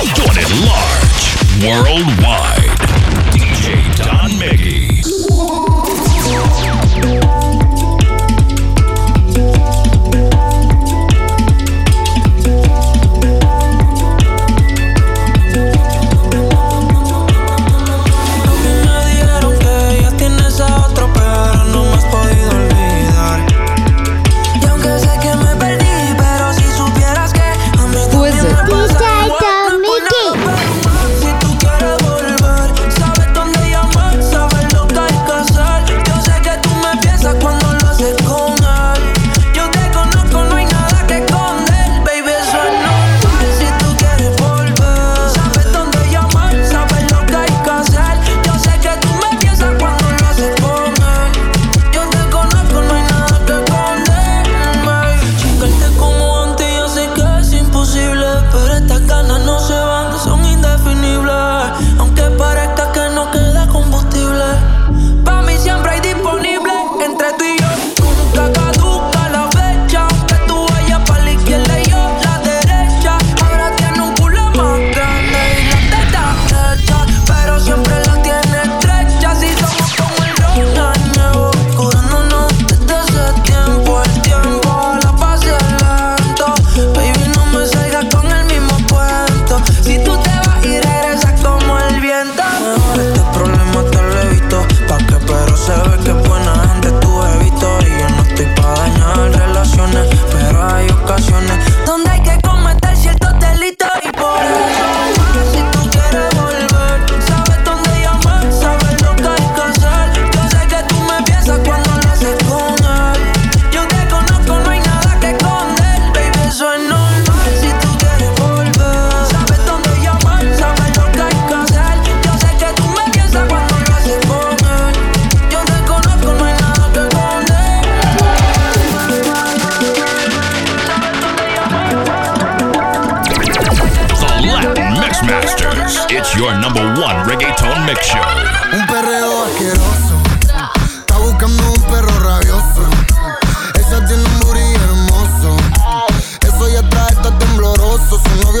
Doing it large, worldwide.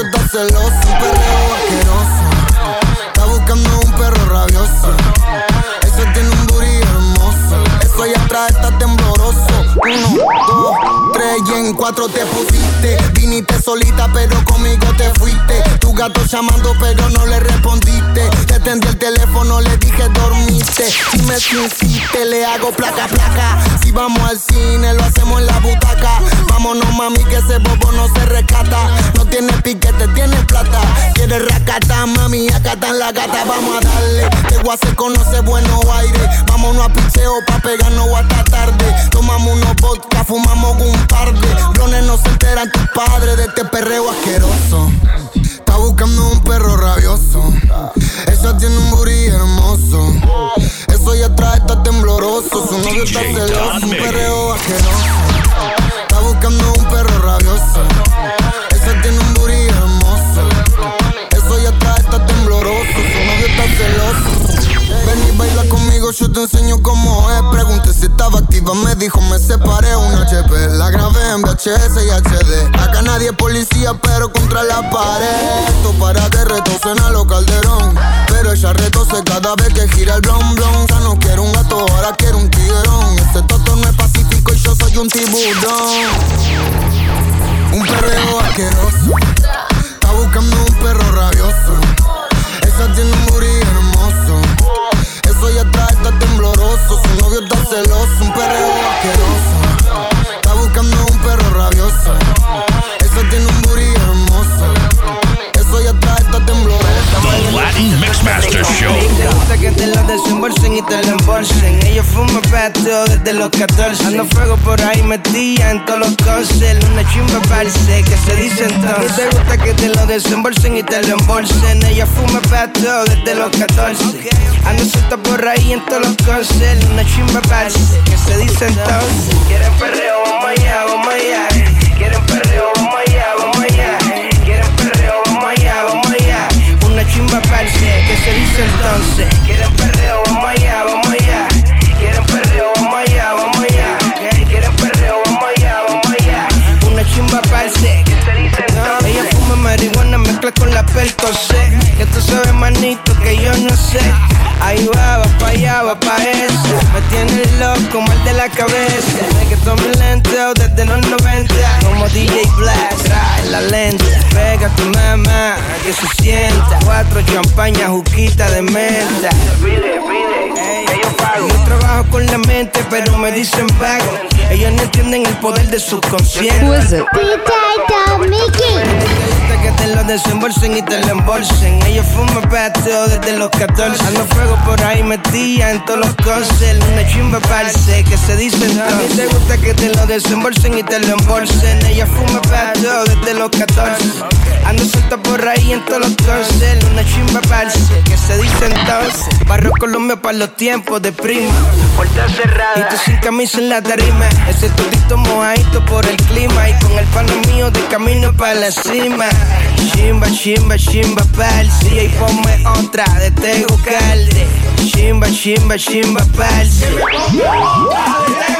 Tembloroso. Su novio está celoso. Un perreo asqueroso. Está buscando un perro rabioso. Ella tiene un booty hermoso. Eso ya trae, está tembloroso. Uno, dos, tres y en cuatro te pusiste. Viniste solita, pero conmigo te fuiste. Tu gato llamando, pero no le respondiste. Te atendí el teléfono, le dije dormiste. Si me insiste, le hago placa, placa. Si vamos al cine, lo hacemos en la butaca. Vámonos, mami, que ese bobo no se rescata. No tiene piquete, tiene plata. Quiere racata, mami, acá están la gata. Vamos a darle. Que Guase conoce bueno aire. Vámonos a picheo pa' pegarnos hasta tarde. Tomamos unos vodka, fumamos un par de. Brones no se enteran tus padres de este perreo asqueroso. Buscando un perro rabioso. Ella tiene un booty hermoso. Eso ya trae, está tembloroso. Su novio está celoso. Un perreo asqueroso. Yo te enseño cómo es. Pregunté si estaba activa, me dijo me separé un HP. La grabé en VHS y HD. Acá nadie es policía, pero contra la pared. Esto para que retocen a los calderón. Pero ella retose cada vez que gira el blon blon. Ya no quiero un gato, ahora quiero un tigrón. Este toto no es pacífico y yo soy un tiburón. Un perreo asqueroso. Está buscando un perro rabioso. Tembloroso. Su novio está celoso. Un perreo asqueroso. Está buscando un perro rabioso. Ella tiene un booty hermoso. Eso ya trae, está tembloroso. The Latin Mixmaster Show. Te gusta que te lo desembolsen y te lo embolsen. Ella fuma desde los 14. Ando fuego por ahí metía en todos los cosas. Una chimba parece que se dice entonces. Te gusta que te lo desembolsen y te lo embolsen. Ella fuma pato desde los 14. Ando suelta por ahí en todos los cosas. Una chimba parece que se dice entonces. Quieren perreo, vamos allá, vamos allá. Quieren perreo, vamos allá, vamos allá. Quieren perreo, vamos allá, vamos allá. Una chimba parce que se dice entonces. Mezcla con la percocé. Que tú sabes, manito, que yo no sé. Ahí va, va pa' allá, va pa' eso. Me tiene loco, mal de la cabeza. Que tome lento desde los 90. Como DJ Black, trae la lente. Pega tu mamá, que se sienta. Cuatro champañas, juquita de menta. Pide, pide, yo pago. Yo trabajo con la mente, pero me dicen vago. Ellos no entienden el poder de su conciencia. Who is it? Te lo desembolsen y te lo embolsen. Ellos fuman patio desde los 14. Ando fuego por ahí metía en todos los cosas. Una chimba parce que se dicen A mí te gusta que te lo desembolsen y te lo embolsen. Ella fuma patio desde los 14. Ando suelta por ahí en todos los cosas. Una chimba parce que se entonces. Barro Colombia para los tiempos de prima. Puerta cerrada. Y tú sin camisa en la tarima. Ese todito mojadito por el clima. Y con el palo mío de camino para la cima. Chimba, chimba, chimba, palsi. Y ponme otra de Tego Calde. Chimba, chimba, chimba, palsi. Quieren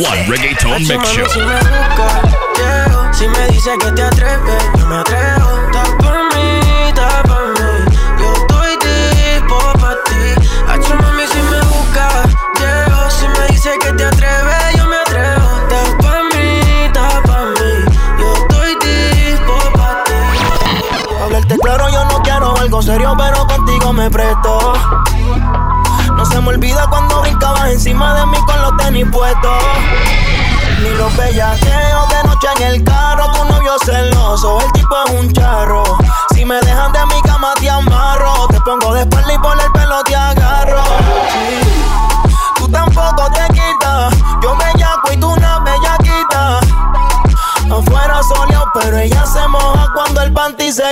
one reggaeton mix show. Si me dice que te atreves, yo me atrevo.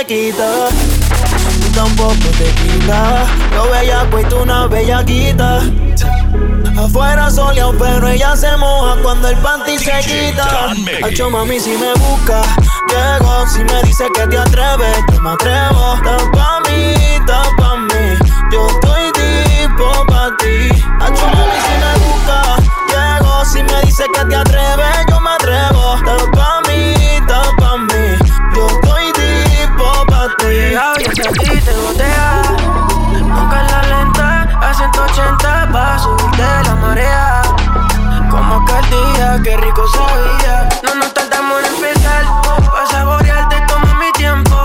Quita. Tú tampoco te quitas, yo bellaco y tú una bellaquita. Afuera soleado, pero ella se moja cuando el panty se quita. Hacho mami, si me busca, llego. Si me dice que te atreves, yo me atrevo. Está pa' mí, está pa' mí. Yo estoy tipo pa' ti. Hacho mami, si me busca, llego. Si me dice que te atreves, y te botea. Nunca la lenta, a 180 pa' subirte la marea. Como aquel día, qué rico sabía. No nos tardamos en empezar, pa' saborearte tomo mi tiempo.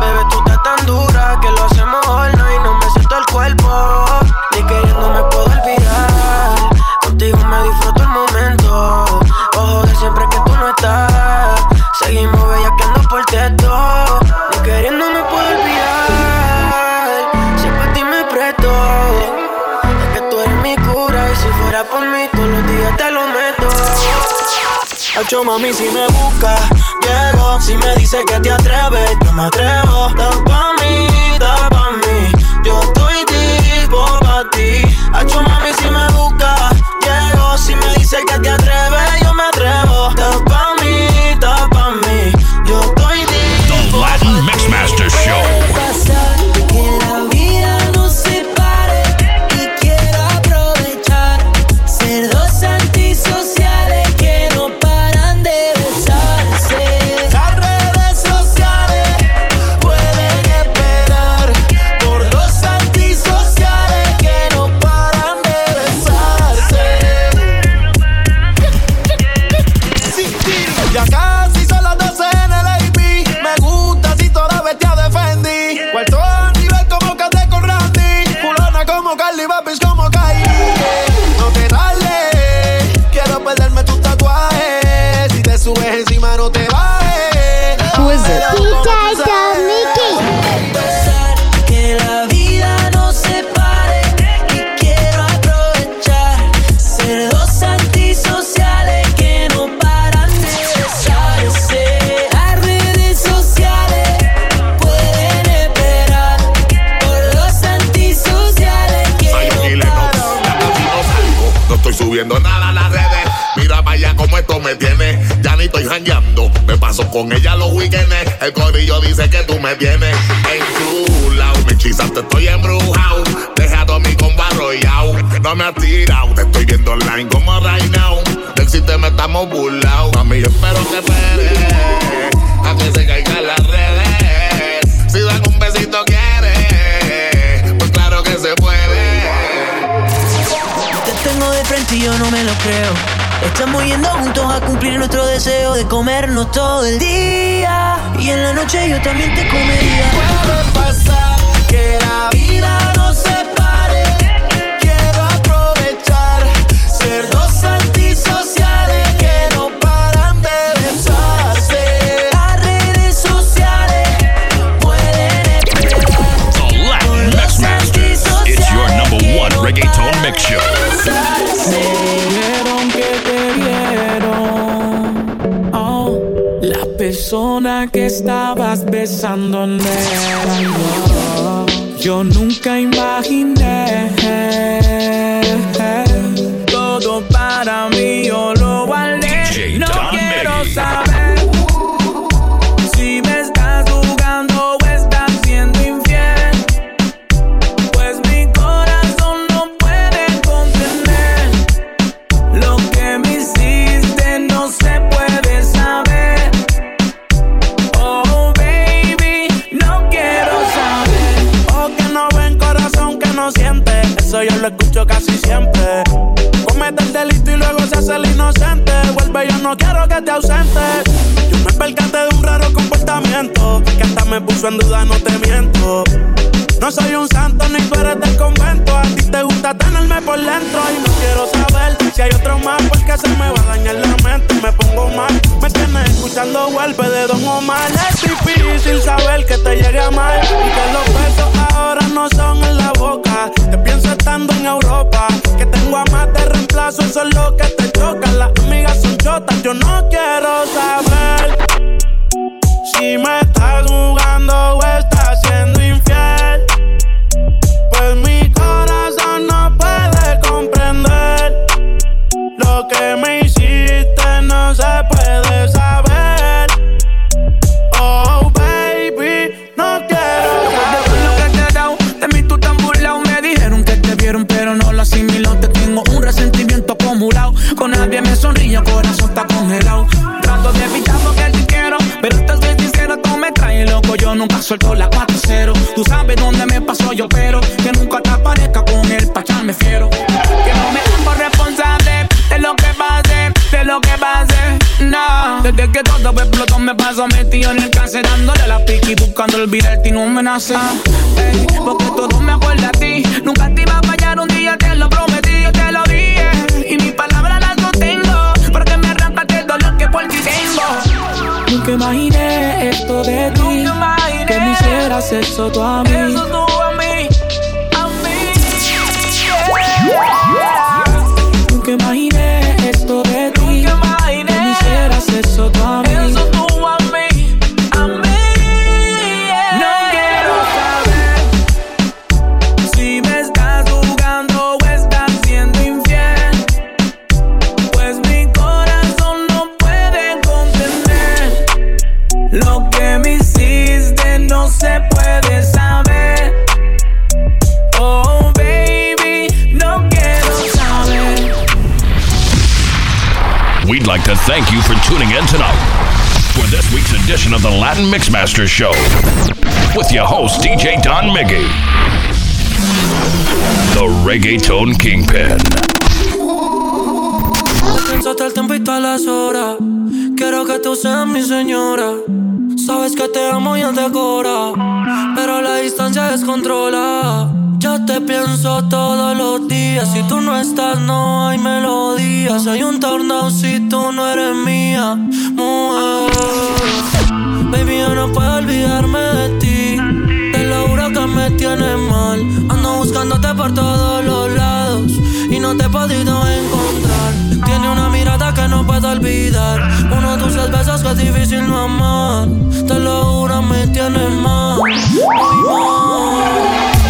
Bebé, tú estás tan dura que lo hacemos y no me siento el cuerpo. Ni queriendo me puedo olvidar. Contigo me disfruto el momento. Ojo de siempre que tú no estás. Seguimos bellaqueando por texto. Ni queriendo Hacho mami, si me busca, llego. Si me dice que te atreves, yo me atrevo. Da pa' mí, da pa' mí. Yo estoy tipo pa' ti. Hacho mami, si me busca, llego. Si me dice que te atreves, yo me atrevo. Da pa' mí, da pa' mí. Yo estoy The tipo Latin Mix Masters Show. Subiendo nada a las redes. Mira vaya como esto me tiene. Ya ni estoy jangueando. Me paso con ella los weekends. El corillo dice que tú me tienes en tu lado. Me hechizaste, estoy embrujado. Dejado a mi compa arrollado. No me has tirado. Te estoy viendo online como right now. Del sistema estamos burlados. Mami, yo espero que esperes a que se caigan las redes. Y yo no me lo creo. Estamos yendo juntos a cumplir nuestro deseo de comernos todo el día. Y en la noche yo también te comería. Puede pasar que la vida nos separe. Persona que estabas besando. Yo nunca imaginé Eso yo lo escucho casi siempre. Comete el delito y luego se hace el inocente. Vuelve, yo no quiero que te ausentes. Yo me percaté de un raro comportamiento que hasta me puso en duda, no te miento. No soy un santo ni tú eres del convento. A ti te gusta tenerme por dentro y no quiero saber si hay otro más porque se me va a dañar la mente. Me pongo mal, me tienes escuchando golpe de Don Omar. Es difícil saber que te llegue a mal y que los besos ahora no son en la boca. Te pienso estando en Europa, que tengo a más de reemplazo, eso es lo que te choca. Las amigas son chotas, yo no quiero saber. Si me estás jugando o estás siendo metido en el cáncer dándole la piqui buscando olvidarte y no me nace. Porque todo me acuerda a ti. Nunca te iba a fallar un día, te lo prometí, yo te lo dije. Y mis palabras las sostengo, porque me arrancaste el dolor que por ti tengo. Nunca imaginé esto de ti. Nunca imaginé que me hicieras eso tú a mí. Eso tú a mí, a mí. Nunca imaginé thank you for tuning in tonight for this week's edition of the Latin Mixmaster Show with your host, DJ Don Miggy, the Reggaeton Kingpin. Pensaste el tiempo y todas las horas. Quiero que tú seas mi señora. Sabes que te amo y te cora. Pero la distancia descontrola. Te pienso todos los días. Si tú no estás, no hay melodías. Hay un tornado si tú no eres mía. Mujer. Baby, yo no puedo olvidarme de ti. Te lo juro que me tienes mal. Ando buscándote por todos los lados y no te he podido encontrar. Tiene una mirada que no puedo olvidar. Uno de tus besos que es difícil no amar. Te lo juro, me tienes mal. Muy mal.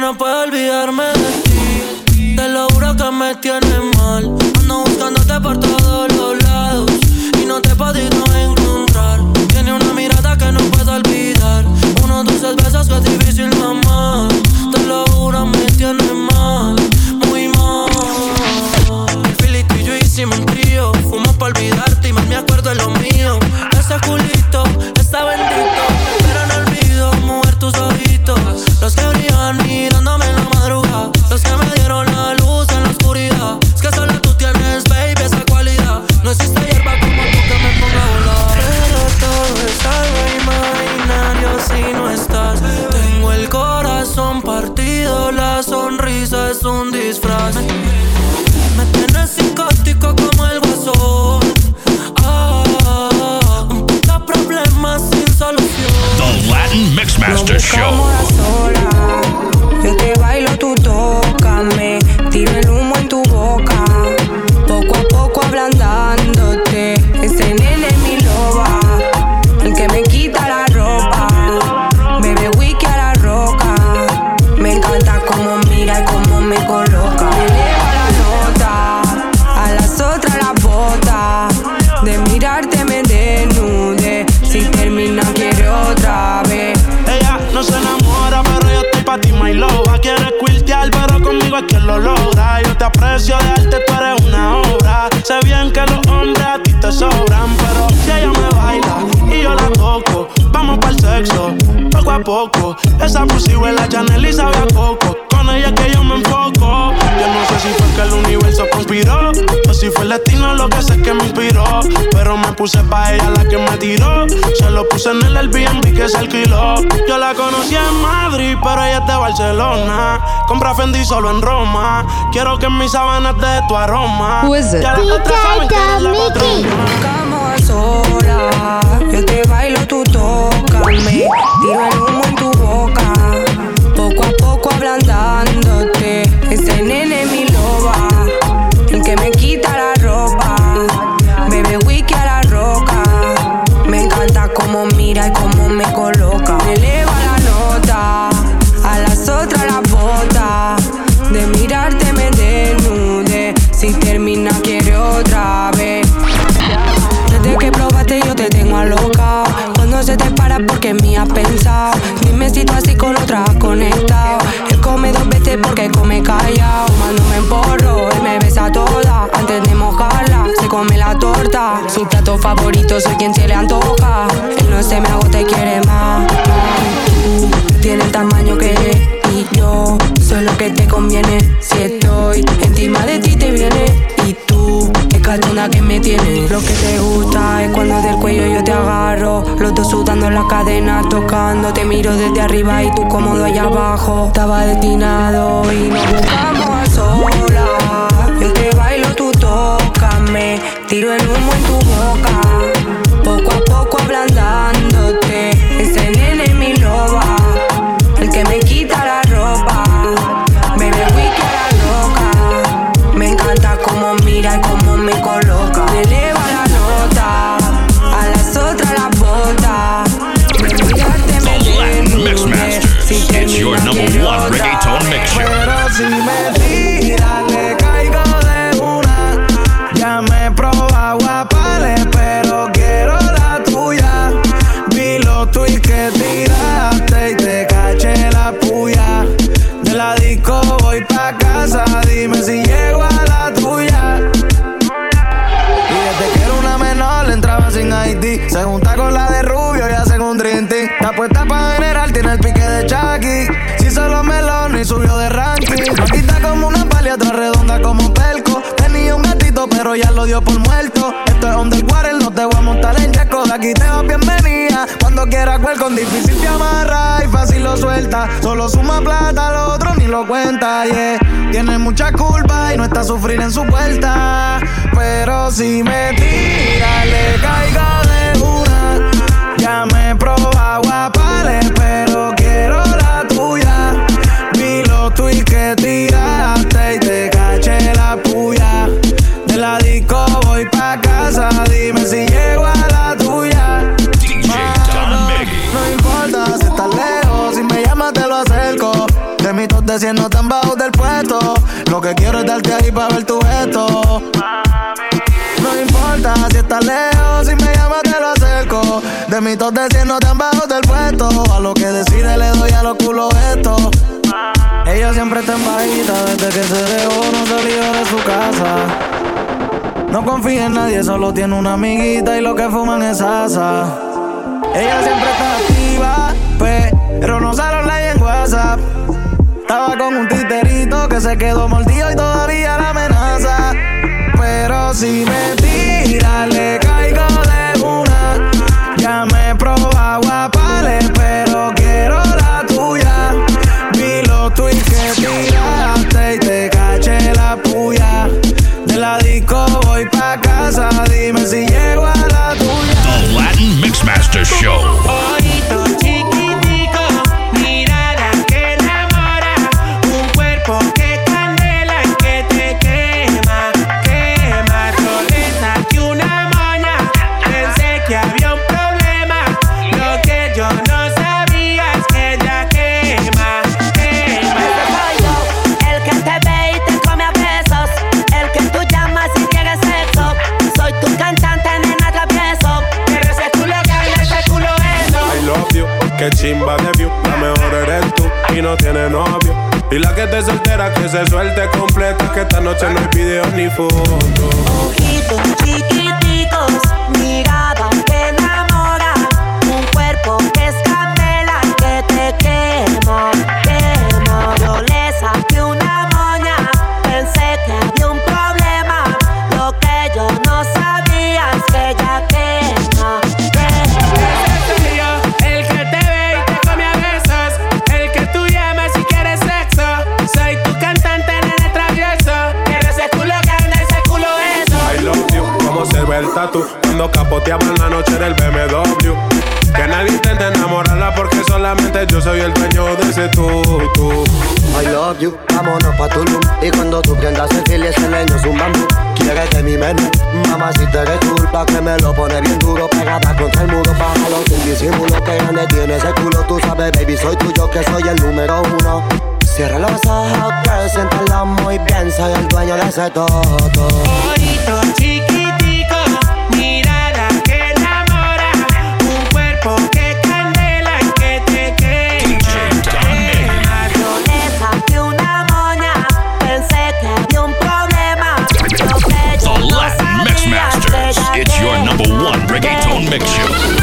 No puedo olvidarme es un disfraz. Me tienes psicótico como el guasón. Ah, un puto problema sin solución. The Latin Mixmaster Show. Yo te bailo, tú tócame. Aprecio de arte, tú eres una obra. Sé bien que los hombres a ti te sobran, pero si ella me baila y yo la toco, vamos para el sexo, poco a poco. Esa pussy huele a Chanel y sabe fue el destino lo que sé que me inspiró. Pero me puse pa' ella la que me tiró. Se lo puse en el Airbnb que se alquiló. Yo la conocí en Madrid, pero ella es de Barcelona. Compra Fendi solo en Roma. Quiero que en mis sábanas de tu aroma. Who is it? Ya las otras saben que eres la patrona. Buscamos a solas. Yo te bailo, tú tócame. Tiro el humo en tu boca. Poco a poco ablandándote. Ese nene mi que me quita favorito soy quien se le antoja. Él no se me agota y quiere más. Tú tienes el tamaño que y yo Soy lo que te conviene. Si estoy encima de ti te viene. Y tú es catuna que me tienes Lo que te gusta es cuando del cuello yo te agarro. Los dos sudando en la cadena tocando Te miro desde arriba y tú cómodo allá abajo. Estaba destinado y nos buscamos a solas. Yo te bailo, tú tócame Tiro el humo en tu boca Poco a poco ablandándote Ese nene es mi loba El que me quita la ropa Bebe whisky a la roca Me encanta cómo mira y cómo me coloca Me eleva la nota A las otras las bota me desnude. Mixmasters. Si It's your number one reggaeton mix voy pa' casa, dime si llego a la tuya. Y desde que era una menor entraba sin ID Se junta con la de Rubio y hacen un team. Está puesta pa' general, tiene el pique de Chucky. Si solo melón y subió de ranking. Bajita como una palia, otra redonda como pelco. Tenía un gatito pero ya lo dio por muerto. Esto es underwater, no te voy a montar en yaco. De aquí te vas bienvenida Cuando quiera con difícil te amarra y fácil lo suelta. Solo suma plata, lo otro ni lo cuenta, yeah. Tiene mucha culpa y no está a sufrir en su vuelta. Pero si me tira, le caigo de una. Ya me he probado pero quiero la tuya. Vi lo tweets que tiraste y te caché la puya. De la disco voy pa' casa, dime si llego a la tuya. No importa si estás lejos, si me llamas te lo acerco. De mi top de no tan bajo del puesto. Lo que quiero es darte ahí pa' ver tu gesto. No importa si estás lejos, si me llamas te lo acerco. De mi top de no tan bajo del puesto. A lo que decide le doy a los culos esto. Ella siempre está en bajita desde que se dejó, no salió de su casa. No confía en nadie, solo tiene una amiguita y lo que fuman es asa. Ella siempre está activa, pero no sale online en WhatsApp. Estaba con un titerito que se quedó mordido y todavía la amenaza. Pero si me tira, le Y la que te soltera que se suelte completa. Que esta noche no hay video ni foto. Capoteaba en la noche del BMW. Que nadie intente enamorarla porque solamente yo soy el dueño de ese tutu. I love you, vámonos pa' Tulum Y cuando tú prendas el fil y ese leño es un bambú Quieres de mi menú, mamá si te eres culpa Que me lo pone bien duro, pegada contra el muro Bájalo sin disimulo, que grande tiene ese culo Tú sabes baby, soy tuyo que soy el número uno Cierra los ojos, girl, siéntalo muy bien Soy el dueño de ese todo Ojito chiquitico mix show.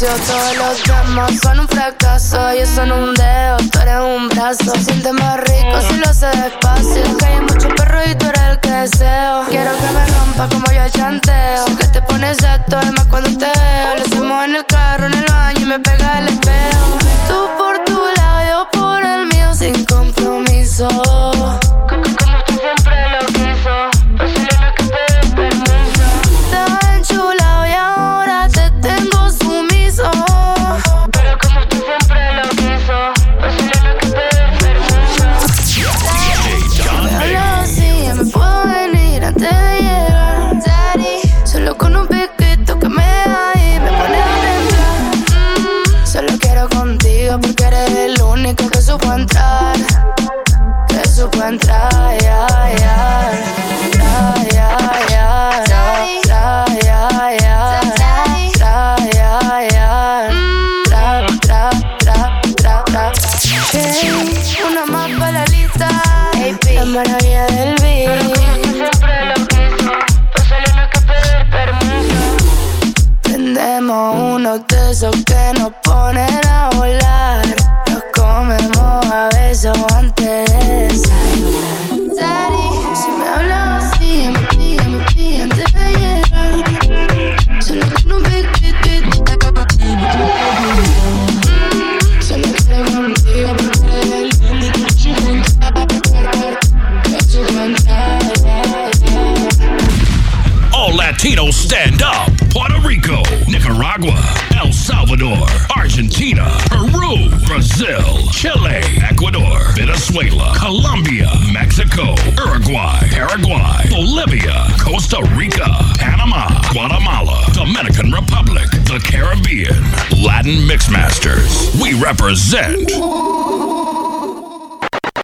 Palacio. Todos los demás son un fracaso. Yo son un dedo, tú eres un brazo. Siente más rico si lo hace despacio. Que hay mucho perro y tú eres el que deseo. Quiero que me rompa como yo chanteo. Que te pones esto, además cuando te veo. Lo hacemos en el carro, en el baño y me pega el espejo. Tú por tu lado, yo por el mío, sin compromiso.